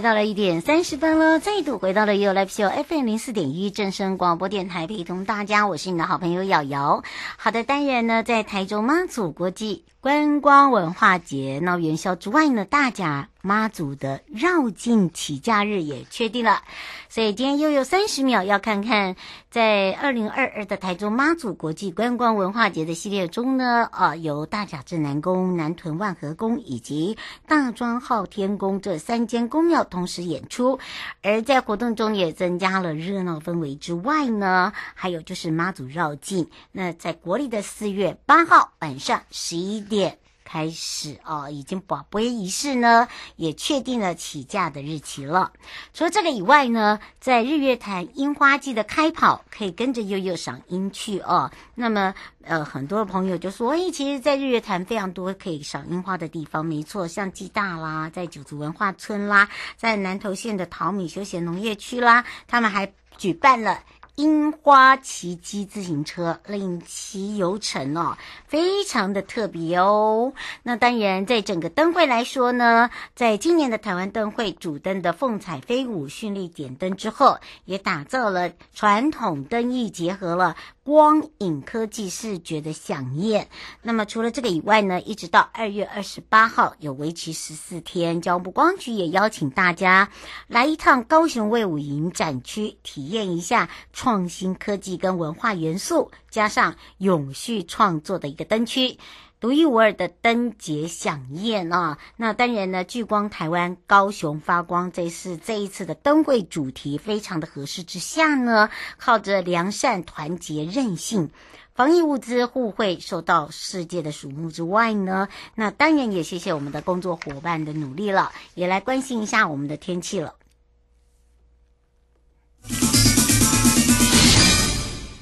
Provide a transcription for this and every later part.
到了一点三十分了，再度回到了 You Live Show FM 零四点一正声广播电台，陪同大家，我是你的好朋友瑶瑶。好的，当然呢，在台中妈祖国际观光文化节闹元宵之外呢，大甲妈祖的绕境起驾日也确定了。所以今天又有三十秒，要看看在二零二二的台中妈祖国际观光文化节的系列中呢，啊，由大甲镇南宫、南屯万和宫以及大庄昊天宫这三间宫庙同时演出，而在活动中也增加了热闹氛围之外呢，还有就是妈祖绕境。那在国历的四月八号晚上十一点。开始哦，已经宝贝仪式呢，也确定了起驾的日期了。除了这个以外呢，在日月潭樱花季的开跑，可以跟着悠悠赏樱去哦。那么，呃，很多朋友就说，哎，其实，在日月潭非常多可以赏樱花的地方，没错，像暨大啦，在九族文化村啦，在南投县的桃米休闲农业区啦，他们还举办了。樱花骑机自行车领骑游程哦，非常的特别哦。那当然，在整个灯会来说呢，在今年的台湾灯会主灯的凤彩飞舞绚丽点灯之后，也打造了传统灯艺，结合了光影科技视觉的响宴。那么除了这个以外呢，一直到二月二十八号，有为期十四天，交通光局也邀请大家来一趟高雄卫武营展区，体验一下创新科技跟文化元素，加上永续创作的一个灯区，独一无二的灯节响宴啊！那当然呢，聚光台湾高雄发光，这是这一次的灯会主题，非常的合适之下呢，靠着良善、团结、韧性，防疫物资互惠，受到世界的瞩目之外呢，那当然也谢谢我们的工作伙伴的努力了，也来关心一下我们的天气了。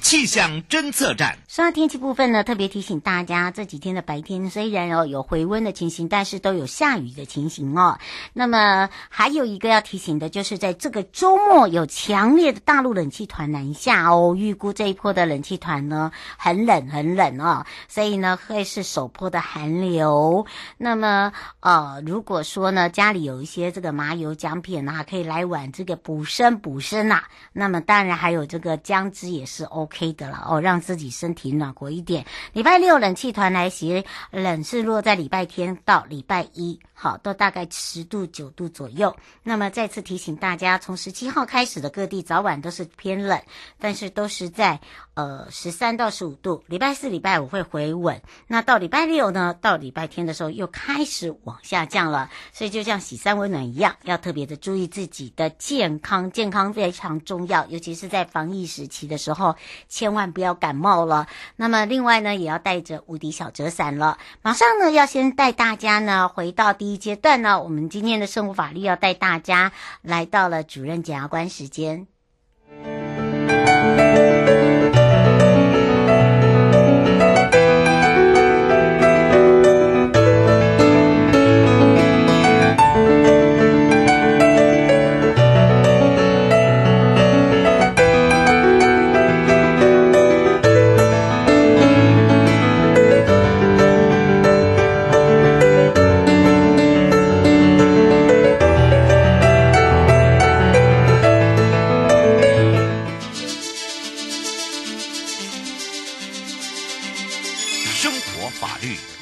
气象侦测站。说到天气部分呢，特别提醒大家，这几天的白天虽然哦有回温的情形，但是都有下雨的情形哦。那么还有一个要提醒的，就是在这个周末有强烈的大陆冷气团南下哦，预估这一波的冷气团呢很冷很冷哦，所以呢会是首波的寒流。那么呃，如果说呢家里有一些这个麻油姜片啊，可以来碗这个补身补身呐。那么当然还有这个姜汁也是 OK。可以的了哦，让自己身体暖和一点。礼拜六冷气团来袭，冷是落在礼拜天到礼拜一，好，都大概十度九度左右。那么再次提醒大家，从十七号开始的各地早晚都是偏冷，但是都是在呃十三到十五度。礼拜四、礼拜五会回稳，那到礼拜六呢，到礼拜天的时候又开始往下降了。所以就像洗三温暖一样，要特别的注意自己的健康，健康非常重要，尤其是在防疫时期的时候。千万不要感冒了。那么，另外呢，也要带着无敌小折伞了。马上呢，要先带大家呢回到第一阶段呢。我们今天的生活法律要带大家来到了主任检察官时间。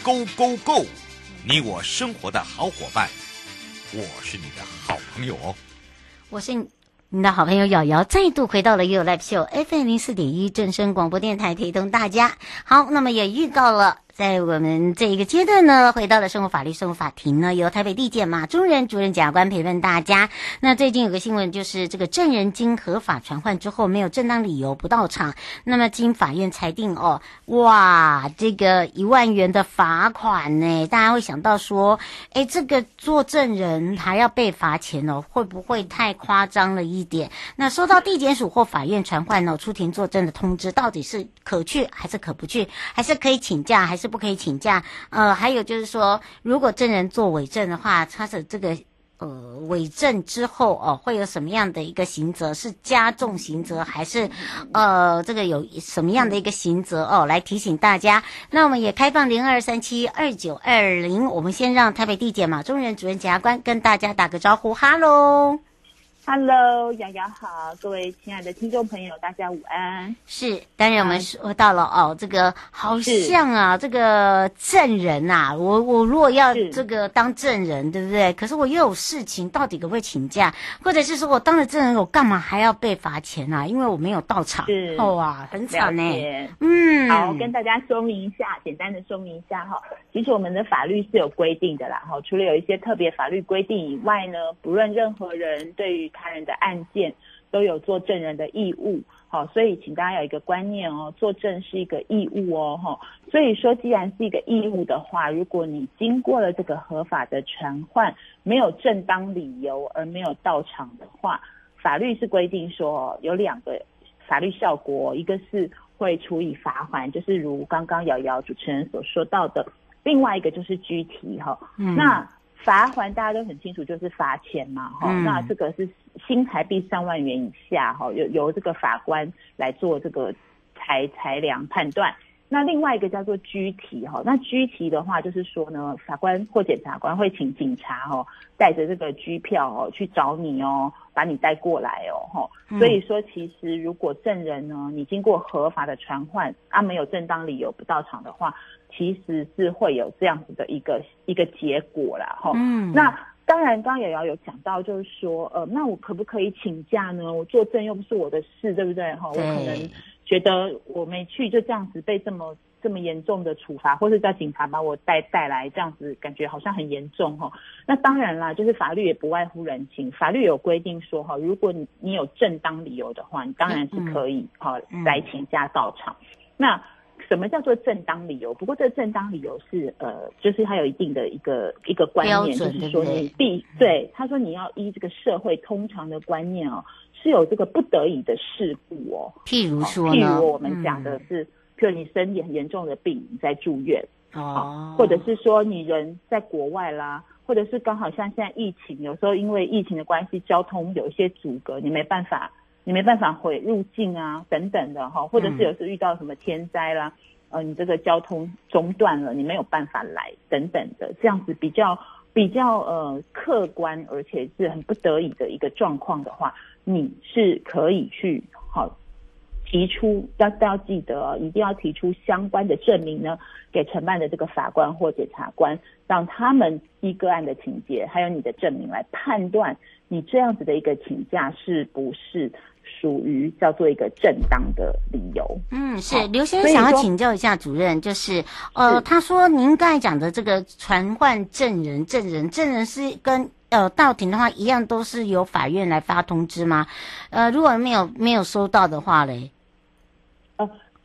Go Go，go！你我生活的好伙伴，我是你的好朋友哦。我是你的好朋友瑶瑶，再度回到了 You Live Show FM 零四点一正声广播电台，陪同大家。好，那么也预告了。在我们这一个阶段呢，回到了生活法律生活法庭呢，由台北地检马中仁主任检察官陪伴大家。那最近有个新闻，就是这个证人经合法传唤之后，没有正当理由不到场，那么经法院裁定哦，哇，这个一万元的罚款呢，大家会想到说，哎，这个做证人还要被罚钱哦，会不会太夸张了一点？那收到地检署或法院传唤哦，出庭作证的通知，到底是可去还是可不去，还是可以请假还是？不可以请假，呃，还有就是说，如果证人做伪证的话，他的这个呃伪证之后哦、会有什么样的一个刑责？是加重刑责，还是呃这个有什么样的一个刑责哦？来提醒大家。那我们也开放零二三七二九二零，我们先让台北地检马中仁主任检察官跟大家打个招呼，哈喽。Hello，瑶瑶好，各位亲爱的听众朋友，大家午安。是，当然我们说到了哦，这个好像啊，这个证人呐、啊，我我如果要这个当证人，对不对？可是我又有事情，到底可不可以请假？或者是说我当了证人，我干嘛还要被罚钱啊？因为我没有到场。是，哇，很惨呢。嗯，好，跟大家说明一下，简单的说明一下哈。其实我们的法律是有规定的啦，哈，除了有一些特别法律规定以外呢，不论任何人对于他人的案件都有做证人的义务，好，所以请大家有一个观念哦，作证是一个义务哦，哈，所以说既然是一个义务的话，如果你经过了这个合法的传唤，没有正当理由而没有到场的话，法律是规定说有两个法律效果，一个是会处以罚锾，就是如刚刚瑶瑶主持人所说到的，另外一个就是拘提哈，嗯，那。罚锾大家都很清楚，就是罚钱嘛，哈、嗯，那这个是新台币三万元以下，哈，由由这个法官来做这个裁裁量判断。那另外一个叫做拘提，哈，那拘提的话就是说呢，法官或检察官会请警察，哦，带着这个拘票，哦，去找你哦，把你带过来哦，哈、嗯。所以说，其实如果证人呢，你经过合法的传唤，啊，没有正当理由不到场的话。其实是会有这样子的一个一个结果啦，哈。嗯。那当然，刚刚也要有讲到，就是说，呃，那我可不可以请假呢？我作证又不是我的事，对不对？哈，我可能觉得我没去，就这样子被这么这么严重的处罚，或是叫警察把我带带来，这样子感觉好像很严重，哈。那当然啦，就是法律也不外乎人情，法律有规定说，哈，如果你你有正当理由的话，你当然是可以，哈、嗯，来请假到场。嗯、那。什么叫做正当理由？不过这个正当理由是呃，就是它有一定的一个一个观念，就是说你必对他说你要依这个社会通常的观念哦，是有这个不得已的事故哦。譬如说，譬如我们讲的是，嗯、譬如你身体很严重的病，你在住院哦，或者是说你人在国外啦，或者是刚好像现在疫情，有时候因为疫情的关系，交通有一些阻隔，你没办法。你没办法回入境啊，等等的哈，或者是有时候遇到什么天灾啦，呃，你这个交通中断了，你没有办法来，等等的，这样子比较比较呃客观，而且是很不得已的一个状况的话，你是可以去好提出，要都要记得，一定要提出相关的证明呢，给承办的这个法官或检察官，让他们依个案的情节，还有你的证明来判断你这样子的一个请假是不是。属于叫做一个正当的理由。嗯，是刘先生想要请教一下主任，就是呃，他说您刚才讲的这个传唤证人，证人，证人是跟呃到庭的话一样，都是由法院来发通知吗？呃，如果没有没有收到的话嘞？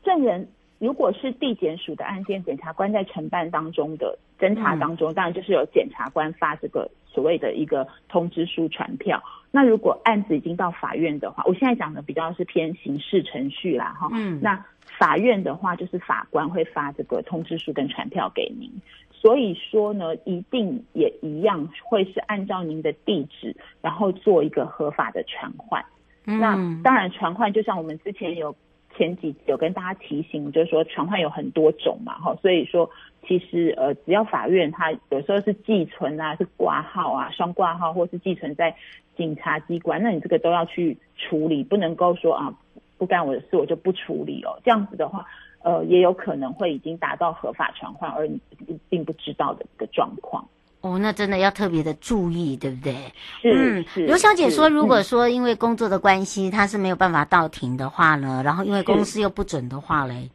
呃，证人如果是地检署的案件，检察官在承办当中的侦查当中，嗯，当然就是由检察官发这个所谓的一个通知书传票。那如果案子已经到法院的话，我现在讲的比较是偏刑事程序啦，哈。嗯。那法院的话，就是法官会发这个通知书跟传票给您，所以说呢，一定也一样会是按照您的地址，然后做一个合法的传唤。嗯。那当然，传唤就像我们之前有前几集有跟大家提醒，就是说传唤有很多种嘛，哈。所以说，其实呃，只要法院它有时候是寄存啊，是挂号啊，双挂号，或是寄存在。警察机关，那你这个都要去处理，不能够说啊，不干我的事，我就不处理哦。这样子的话，呃，也有可能会已经达到合法传唤，而你并不知道的一个状况。哦，那真的要特别的注意，对不对？嗯，刘小姐说，如果说因为工作的关系，她是没有办法到庭的话呢，然后因为公司又不准的话嘞，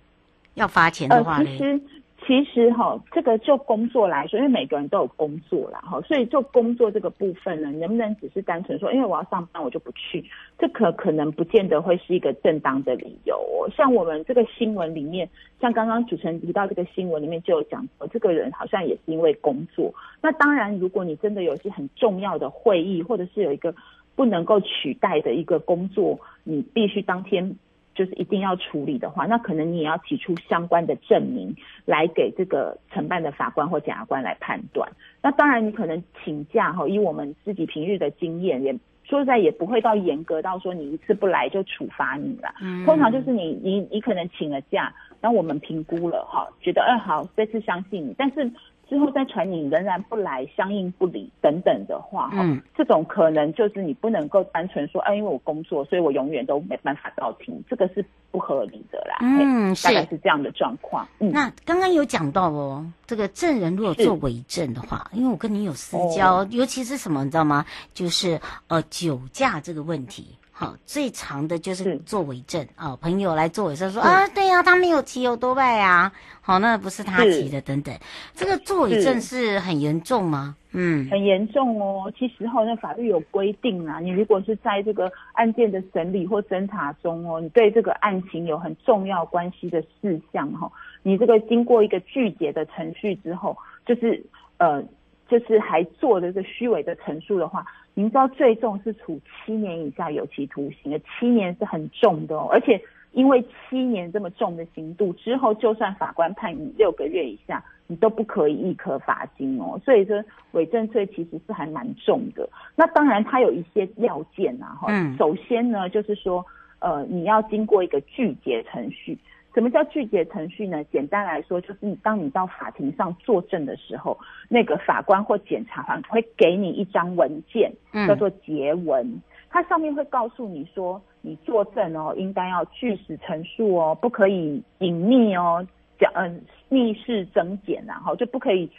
要罚钱的话嘞。其实哈，这个就工作来说，因为每个人都有工作啦哈，所以就工作这个部分呢，能不能只是单纯说，因为我要上班，我就不去，这可可能不见得会是一个正当的理由哦。像我们这个新闻里面，像刚刚主持人提到这个新闻里面就有讲过，这个人好像也是因为工作。那当然，如果你真的有一些很重要的会议，或者是有一个不能够取代的一个工作，你必须当天。就是一定要处理的话，那可能你也要提出相关的证明来给这个承办的法官或检察官来判断。那当然，你可能请假哈，以我们自己平日的经验，也说实在也不会到严格到说你一次不来就处罚你了。嗯，通常就是你你你可能请了假，然后我们评估了哈，觉得嗯好，这次相信你，但是。之后再传你仍然不来，相应不理等等的话，嗯，这种可能就是你不能够单纯说，哎，因为我工作，所以我永远都没办法到庭，这个是不合理的啦。嗯，大概是这样的状况。嗯，那刚刚有讲到哦，这个证人如果做伪证的话，因为我跟你有私交，哦、尤其是什么，你知道吗？就是呃酒驾这个问题。好，最长的就是做伪证啊、哦，朋友来做伪证说啊，对呀、啊，他没有骑有多拜啊，好，那不是他骑的等等，这个做伪证是很严重吗？嗯，很严重哦。其实好像法律有规定啊，你如果是在这个案件的审理或侦查中哦，你对这个案情有很重要关系的事项哈，你这个经过一个拒绝的程序之后，就是呃，就是还做这个虚伪的陈述的话。您知道最重是处七年以下有期徒刑的，七年是很重的哦，而且因为七年这么重的刑度之后，就算法官判你六个月以下，你都不可以一颗罚金哦。所以说伪证罪其实是还蛮重的。那当然它有一些要件啊，哈，首先呢就是说，呃，你要经过一个具结程序。什么叫具结程序呢？简单来说，就是你当你到法庭上作证的时候，那个法官或检察官会给你一张文件，叫做结文，嗯、它上面会告诉你说，你作证哦，应该要据实陈述哦，不可以隐匿哦，讲嗯逆势增减然后就不可以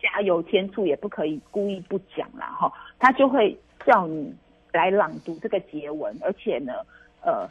加油添醋，也不可以故意不讲然后他就会叫你来朗读这个结文，而且呢，呃。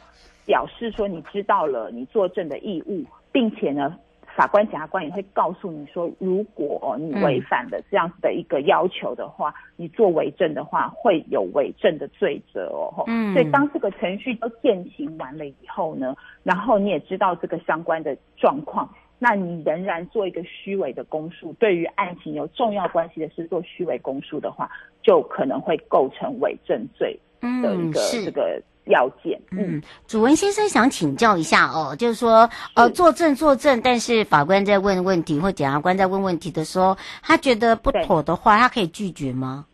表示说你知道了你作证的义务，并且呢，法官、检察官也会告诉你说，如果你违反了这样子的一个要求的话，嗯、你做伪证的话会有伪证的罪责哦。嗯，所以当这个程序都践行完了以后呢，然后你也知道这个相关的状况，那你仍然做一个虚伪的供述，对于案情有重要关系的是做虚伪供述的话，就可能会构成伪证罪的一个这个。要件，嗯，主文先生想请教一下哦，就是说，呃，作证作证，但是法官在问问题或检察官在问问题的时候，他觉得不妥的话，他可以拒绝吗？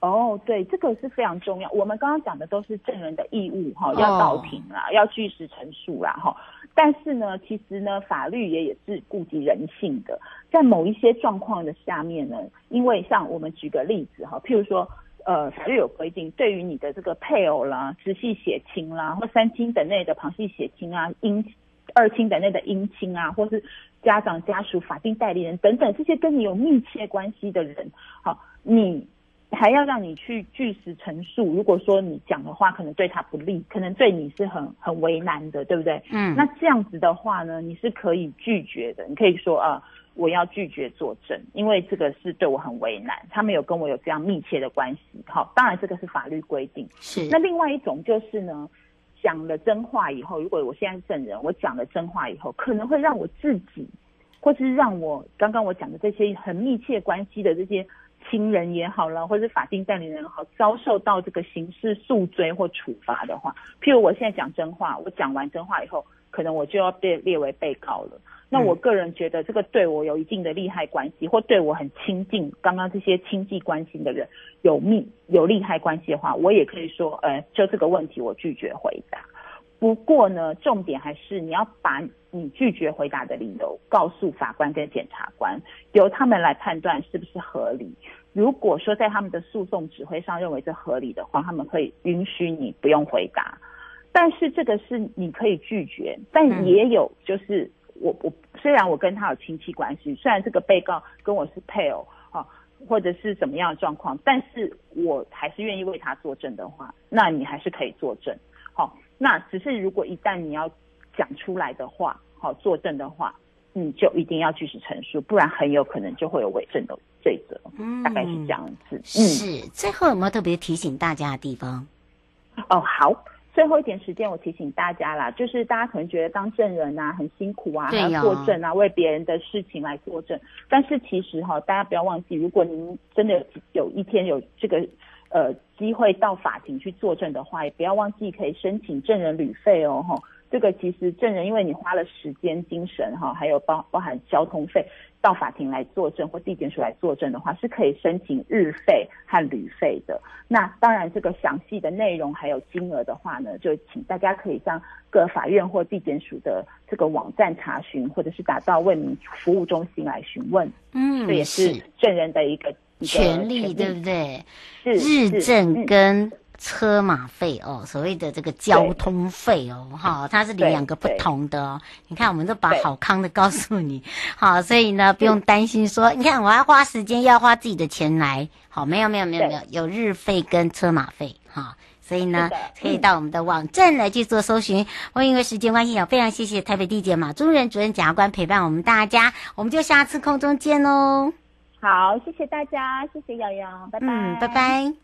哦，对，这个是非常重要。我们刚刚讲的都是证人的义务哈，要到庭啦，哦、要据实陈述啦哈。但是呢，其实呢，法律也也是顾及人性的，在某一些状况的下面呢，因为像我们举个例子哈，譬如说。呃，法律有规定，对于你的这个配偶啦、直系血亲啦，或三亲等内的旁系血亲啊、姻二亲等内的姻亲啊，或是家长家属、法定代理人等等这些跟你有密切关系的人，好，你还要让你去据实陈述。如果说你讲的话可能对他不利，可能对你是很很为难的，对不对？嗯，那这样子的话呢，你是可以拒绝的。你可以说啊。我要拒绝作证，因为这个是对我很为难，他们有跟我有这样密切的关系。好，当然这个是法律规定。是。那另外一种就是呢，讲了真话以后，如果我现在是证人，我讲了真话以后，可能会让我自己，或是让我刚刚我讲的这些很密切关系的这些亲人也好了，或是法定代理人也好，遭受到这个刑事诉追或处罚的话，譬如我现在讲真话，我讲完真话以后，可能我就要被列为被告了。那我个人觉得，这个对我有一定的利害关系，或对我很亲近，刚刚这些亲戚关系的人有密有利害关系的话，我也可以说，呃，就这个问题我拒绝回答。不过呢，重点还是你要把你拒绝回答的理由告诉法官跟检察官，由他们来判断是不是合理。如果说在他们的诉讼指挥上认为这合理的话，他们会允许你不用回答。但是这个是你可以拒绝，但也有就是。我我虽然我跟他有亲戚关系，虽然这个被告跟我是配偶啊，或者是怎么样的状况，但是我还是愿意为他作证的话，那你还是可以作证。好，那只是如果一旦你要讲出来的话，好作证的话，你，就一定要据实陈述，不然很有可能就会有伪证的罪责。嗯，大概是这样子。嗯，是。最后有没有特别提醒大家的地方？哦，好。最后一点时间，我提醒大家啦，就是大家可能觉得当证人啊很辛苦啊，还要作证啊，为别人的事情来作证。但是其实哈，大家不要忘记，如果您真的有一天有这个呃机会到法庭去作证的话，也不要忘记可以申请证人旅费哦，哈。这个其实证人因为你花了时间、精神哈，还有包包含交通费。到法庭来作证或地检署来作证的话，是可以申请日费和旅费的。那当然，这个详细的内容还有金额的话呢，就请大家可以向各法院或地检署的这个网站查询，或者是打到为民服务中心来询问。嗯，这也是证人的一个权利，对不对？是日证跟。车马费哦，所谓的这个交通费哦，哈，它是两个不同的哦。你看，我们都把好康的告诉你，好，所以呢，不用担心说，你看我要花时间，要花自己的钱来，好，没有没有没有没有，有日费跟车马费，哈，所以呢，可以到我们的网站来去做搜寻。我因为时间关系，也非常谢谢台北地检马中仁主任检察官陪伴我们大家，我们就下次空中见喽。好，谢谢大家，谢谢瑶瑶，拜拜，嗯，拜拜。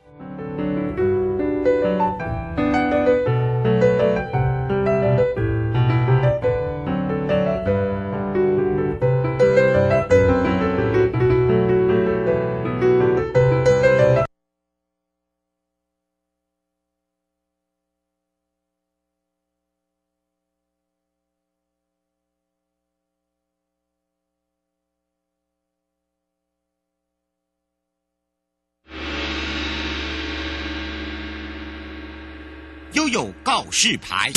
有告示牌。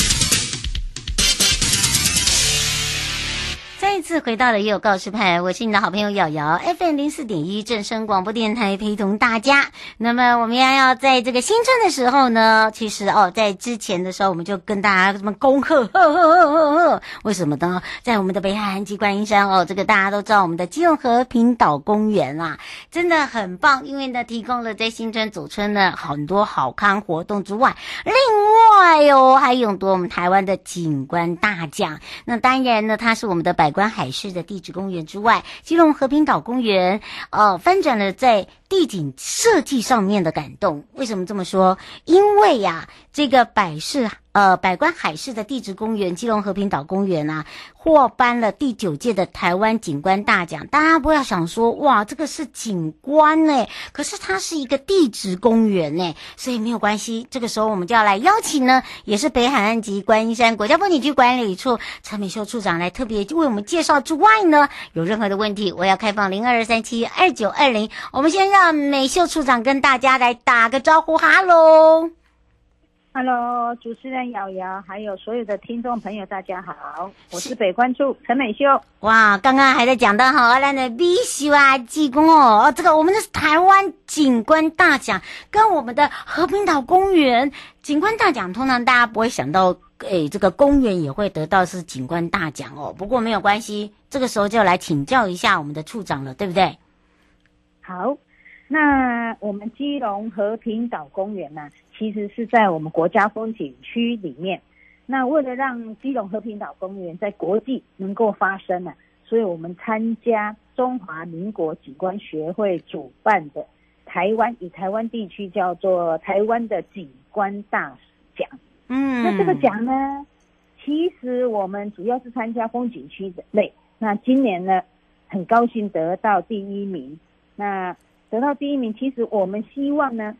再次回到了也有告示牌，我是你的好朋友瑶瑶，FM 零四点一正声广播电台陪同大家。那么我们要要在这个新春的时候呢，其实哦，在之前的时候我们就跟大家这么恭贺，为什么呢？在我们的北海岸及观音山哦，这个大家都知道，我们的基隆和平岛公园啊，真的很棒，因为呢提供了在新春组春的很多好康活动之外，另外还勇夺我们台湾的景观大奖。那当然呢，它是我们的百观。海事的地质公园之外，基隆和平岛公园，呃，翻转了在地景设计上面的感动。为什么这么说？因为呀、这个百事。呃，百观海事的地质公园基隆和平岛公园啊，获颁了第九届的台湾景观大奖。大家不要想说，哇，这个是景观呢，可是它是一个地质公园呢，所以没有关系。这个时候我们就要来邀请呢，也是北海岸及观音山国家风景区管理处陈美秀处长来特别为我们介绍之外呢，有任何的问题，我要开放零二三七二九二零。我们先让美秀处长跟大家来打个招呼，哈喽。Hello，主持人瑶瑶，还有所有的听众朋友，大家好，我是北关处陈美秀。哇，刚刚还在讲到荷兰的 V 秀啊，技工哦，这个我们的台湾景观大奖，跟我们的和平岛公园景观大奖，通常大家不会想到，诶，这个公园也会得到是景观大奖哦。不过没有关系，这个时候就来请教一下我们的处长了，对不对？好。那我们基隆和平岛公园呢，其实是在我们国家风景区里面。那为了让基隆和平岛公园在国际能够发声呢，所以我们参加中华民国景观学会主办的台湾，以台湾地区叫做台湾的景观大奖。嗯，那这个奖呢，其实我们主要是参加风景区的类。那今年呢，很高兴得到第一名。那得到第一名，其实我们希望呢，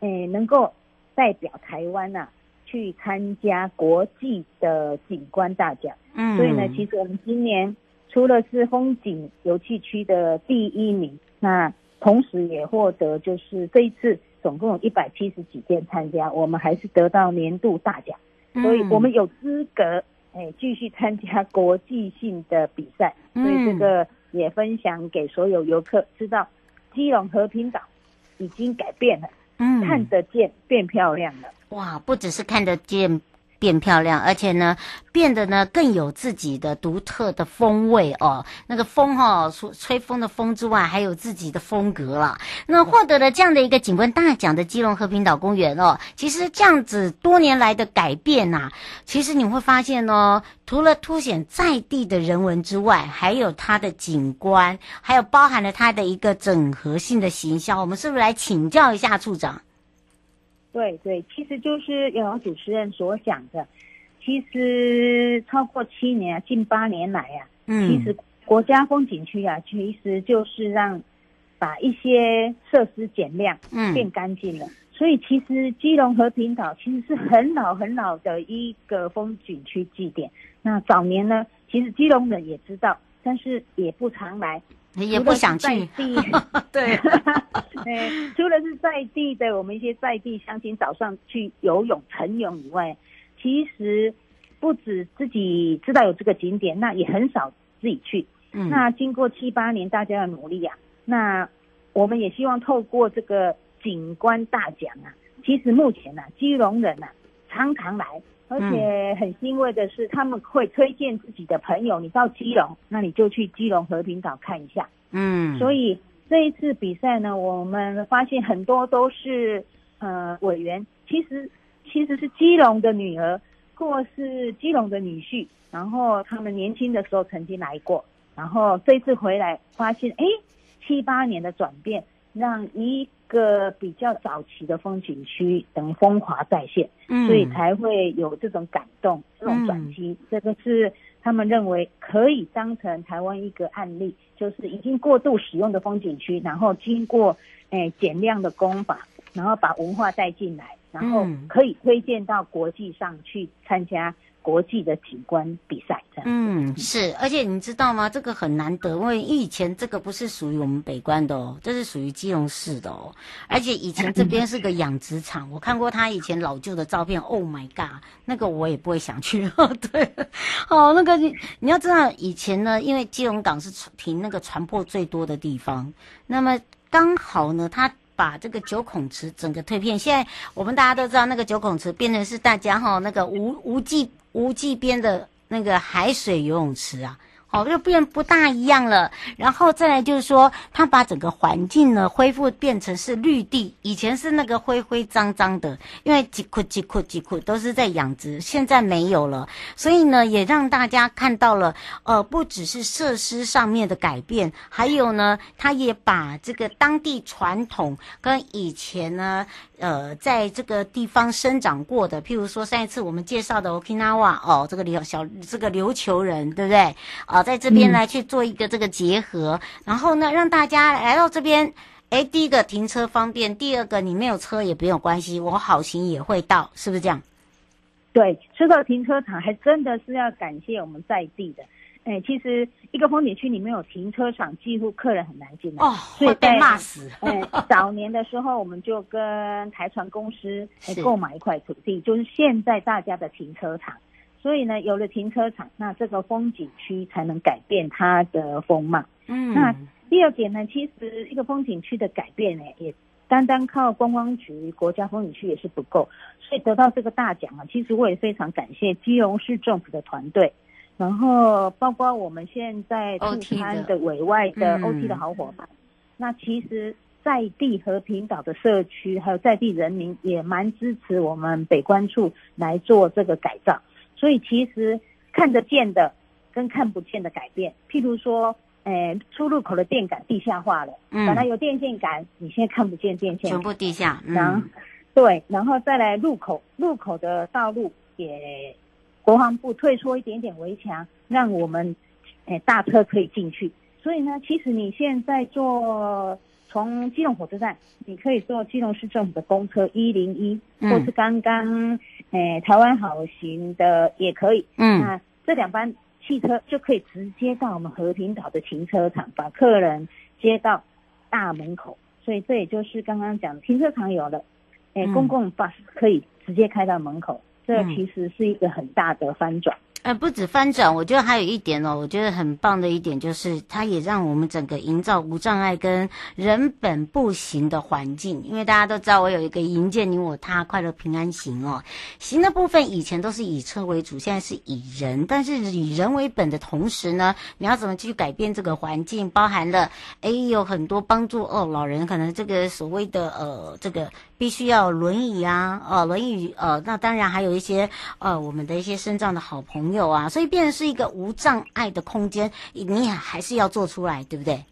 诶，能够代表台湾呐、啊，去参加国际的景观大奖。嗯，所以呢，其实我们今年除了是风景游憩区的第一名，那同时也获得就是这一次总共有一百七十几件参加，我们还是得到年度大奖，所以我们有资格诶继续参加国际性的比赛。所以这个也分享给所有游客知道。基隆和平岛已经改变了，嗯，看得见变漂亮了。哇，不只是看得见。变漂亮，而且呢，变得呢更有自己的独特的风味哦。那个风哈、哦，除吹风的风之外，还有自己的风格了。那获得了这样的一个景观大奖的基隆和平岛公园哦，其实这样子多年来的改变呐、其实你会发现哦，除了凸显在地的人文之外，还有它的景观，还有包含了它的一个整合性的行销。我们是不是来请教一下处长？对对，其实就是有主持人所讲的，其实超过七年啊，近八年来啊，嗯，其实国家风景区啊，其实就是让把一些设施减量，嗯，变干净了。所以其实基隆和平岛其实是很老很老的一个风景区祭典。那早年呢，其实基隆人也知道，但是也不常来。也不想去，对，对，除了是在地的我们一些在地乡亲早上去游泳、晨泳以外，其实不止自己知道有这个景点，那也很少自己去。嗯，那经过七八年大家的努力啊，那我们也希望透过这个景观大奖啊，其实目前呢、啊，基隆人啊常常来。而且很欣慰的是，他们会推荐自己的朋友，你到基隆，那你就去基隆和平岛看一下。嗯，所以这一次比赛呢，我们发现很多都是呃委员，其实其实是基隆的女儿，或是基隆的女婿，然后他们年轻的时候曾经来过，然后这次回来发现，哎，七八年的转变，让一。个比较早期的风景区等风华再现，嗯，所以才会有这种感动，这种转机，嗯，这个是他们认为可以当成台湾一个案例，就是已经过度使用的风景区，然后经过诶减量的工法，然后把文化带进来，然后可以推荐到国际上去参加。国际的景观比赛，这样嗯是，而且你知道吗？这个很难得，因为以前这个不是属于我们北关的哦，这是属于基隆市的哦。而且以前这边是个养殖场，我看过他以前老旧的照片。Oh my god，那个我也不会想去。对，好，那个你你要知道，以前呢，因为基隆港是停那个船舶最多的地方，那么刚好呢，他。把这个九孔池整个蜕变，现在我们大家都知道，那个九孔池变成是大家哈那个无无际无际边的那个海水游泳池啊。哦，就变不大一样了。然后再来就是说，他把整个环境呢恢复变成是绿地，以前是那个灰灰脏脏的，因为几库几库几库都是在养殖，现在没有了。所以呢，也让大家看到了，呃，不只是设施上面的改变，还有呢，他也把这个当地传统跟以前呢。呃，在这个地方生长过的，譬如说上一次我们介绍的 Okinawa 哦，这个琉小这个琉球人，对不对？啊、哦，在这边来去做一个这个结合，嗯、然后呢，让大家来到这边，哎，第一个停车方便，第二个你没有车也没有关系，我好行也会到，是不是这样？对，说到停车场，还真的是要感谢我们在地的。哎，其实一个风景区里面有停车场，几乎客人很难进来哦，会被骂死。哎，早年的时候，我们就跟台船公司购买一块土地，就是现在大家的停车场。所以呢，有了停车场，那这个风景区才能改变它的风貌。嗯，那第二点呢，其实一个风景区的改变呢，也单单靠观光局、国家风景区也是不够。所以得到这个大奖啊，其实我也非常感谢基隆市政府的团队。然后包括我们现在兔滩的委外的 OT 的好伙伴，嗯、那其实在地和平岛的社区还有在地人民也蛮支持我们北关处来做这个改造，所以其实看得见的跟看不见的改变，譬如说，诶，出入口的电杆地下化了，嗯，本来有电线杆，你现在看不见电线，全部地下，嗯，然后对，然后再来入口，入口的道路也。国防部退出一点点围墙，让我们诶大车可以进去。所以呢，其实你现在坐从基隆火车站，你可以坐基隆市政府的公车一零一，或是刚刚诶台湾好行的也可以。嗯，那这两班汽车就可以直接到我们和平岛的停车场，把客人接到大门口。所以这也就是刚刚讲的停车场有了，诶公共巴士可以直接开到门口。这其实是一个很大的翻转，呃，不止翻转，我觉得还有一点哦，我觉得很棒的一点就是，它也让我们整个营造无障碍跟人本步行的环境。因为大家都知道，我有一个营建你我他快乐平安行哦，行的部分以前都是以车为主，现在是以人，但是以人为本的同时呢，你要怎么去改变这个环境？包含了哎，有很多帮助哦，老人可能这个所谓的呃，这个必须要轮椅啊，呃，轮椅呃，那当然还有一些呃，我们的一些身障的好朋友。啊，所以变成是一个无障碍的空间，你也还是要做出来，对不对？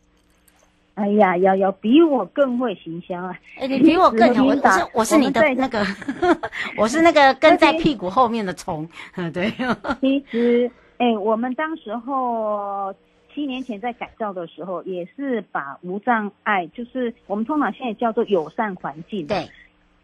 哎呀，瑶瑶比我更会行销啊！哎，你比我更好，我是我是你的那个，我是那个跟在屁股后面的虫。对，其实，哎，我们当时候七年前在改造的时候，也是把无障碍，就是我们通常现在叫做友善环境，对，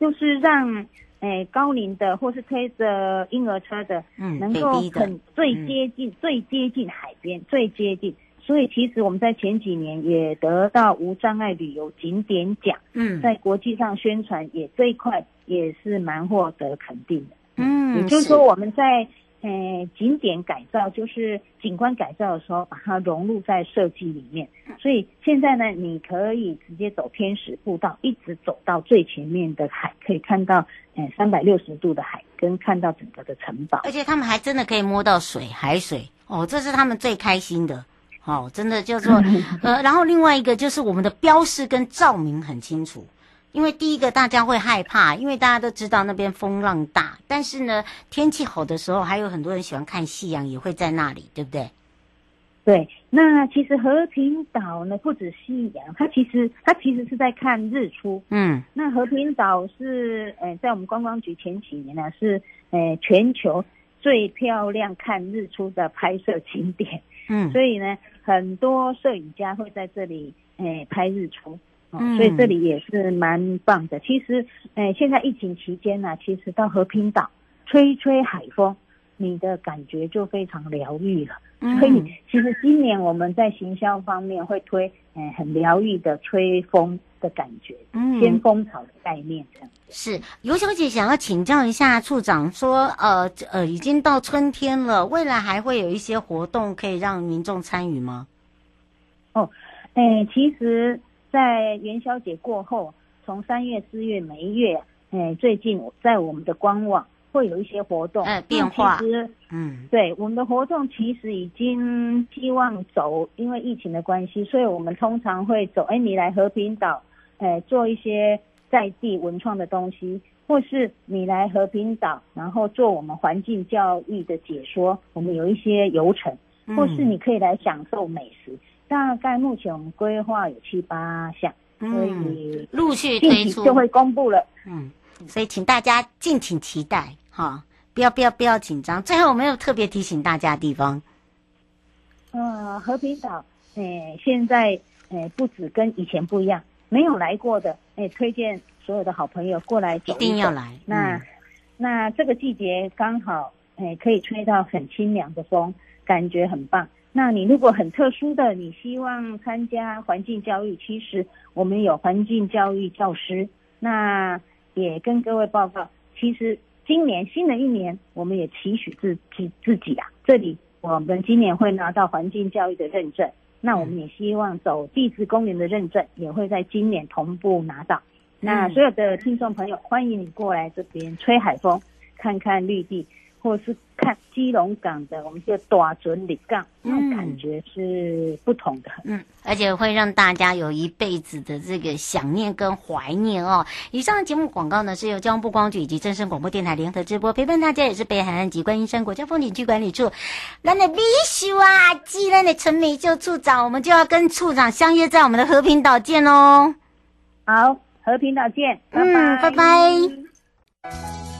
就是让。哎，高龄的或是推着婴儿车的，嗯，能够很最接近、嗯、最接近海边，最接近。所以其实我们在前几年也得到无障碍旅游景点奖，嗯，在国际上宣传也这一块也是蛮获得肯定的。嗯，也就是说我们在。呃，景点改造就是景观改造的时候，把它融入在设计里面。所以现在呢，你可以直接走天使步道，一直走到最前面的海，可以看到呃三百六十度的海，跟看到整个的城堡。而且他们还真的可以摸到水，海水哦，这是他们最开心的。哦，真的叫做 呃，然后另外一个就是我们的标识跟照明很清楚。因为第一个大家会害怕，因为大家都知道那边风浪大，但是呢，天气好的时候，还有很多人喜欢看夕阳，也会在那里，对不对？对，那其实和平岛呢，不止夕阳，它其实它其实是在看日出。嗯，那和平岛是呃，在我们观光局前几年呢，是呃全球最漂亮看日出的拍摄景点。嗯，所以呢，很多摄影家会在这里呃拍日出。嗯，所以这里也是蛮棒的。其实，诶，现在疫情期间呢，其实到和平岛吹吹海风，你的感觉就非常疗愈了。所以，其实今年我们在行销方面会推，诶，很疗愈的吹风的感觉，嗯，先锋草的概念这样。是尤小姐想要请教一下处长，说，呃，呃，已经到春天了，未来还会有一些活动可以让民众参与吗？哦，诶，其实。在元宵节过后，从三月、四月每一月，哎，最近在我们的官网会有一些活动，哎，变化。其实，嗯，对，我们的活动其实已经希望走，因为疫情的关系，所以我们通常会走，哎，你来和平岛，哎，做一些在地文创的东西，或是你来和平岛，然后做我们环境教育的解说，我们有一些游程，或是你可以来享受美食。大概目前我们规划有七八项，所以陆续推出就会公布了。嗯，所以请大家敬请期待哈，不要不要不要紧张。最后我们有特别提醒大家的地方，呃，和平岛，诶，现在诶不止跟以前不一样，没有来过的，诶，推荐所有的好朋友过来走一走。一定要来。那、嗯、那这个季节刚好，诶，可以吹到很清凉的风，感觉很棒。那你如果很特殊的，你希望参加环境教育，其实我们有环境教育教师。那也跟各位报告，其实今年新的一年，我们也期许自自自己啊，这里我们今年会拿到环境教育的认证。那我们也希望走地质公园的认证，也会在今年同步拿到。那所有的听众朋友，欢迎你过来这边吹海风，看看绿地。或是看基隆港的，我们叫大准里港，那种感觉是不同的。嗯，而且会让大家有一辈子的这个想念跟怀念哦。以上的节目广告呢，是由交通部光局以及正声广播电台联合直播，陪伴大家也是北海岸及观音山国家风景区管理处。咱的必须啊，既然的陈美秀处长，我们就要跟处长相约在我们的和平岛见哦。好，和平岛见，拜拜，嗯，拜拜。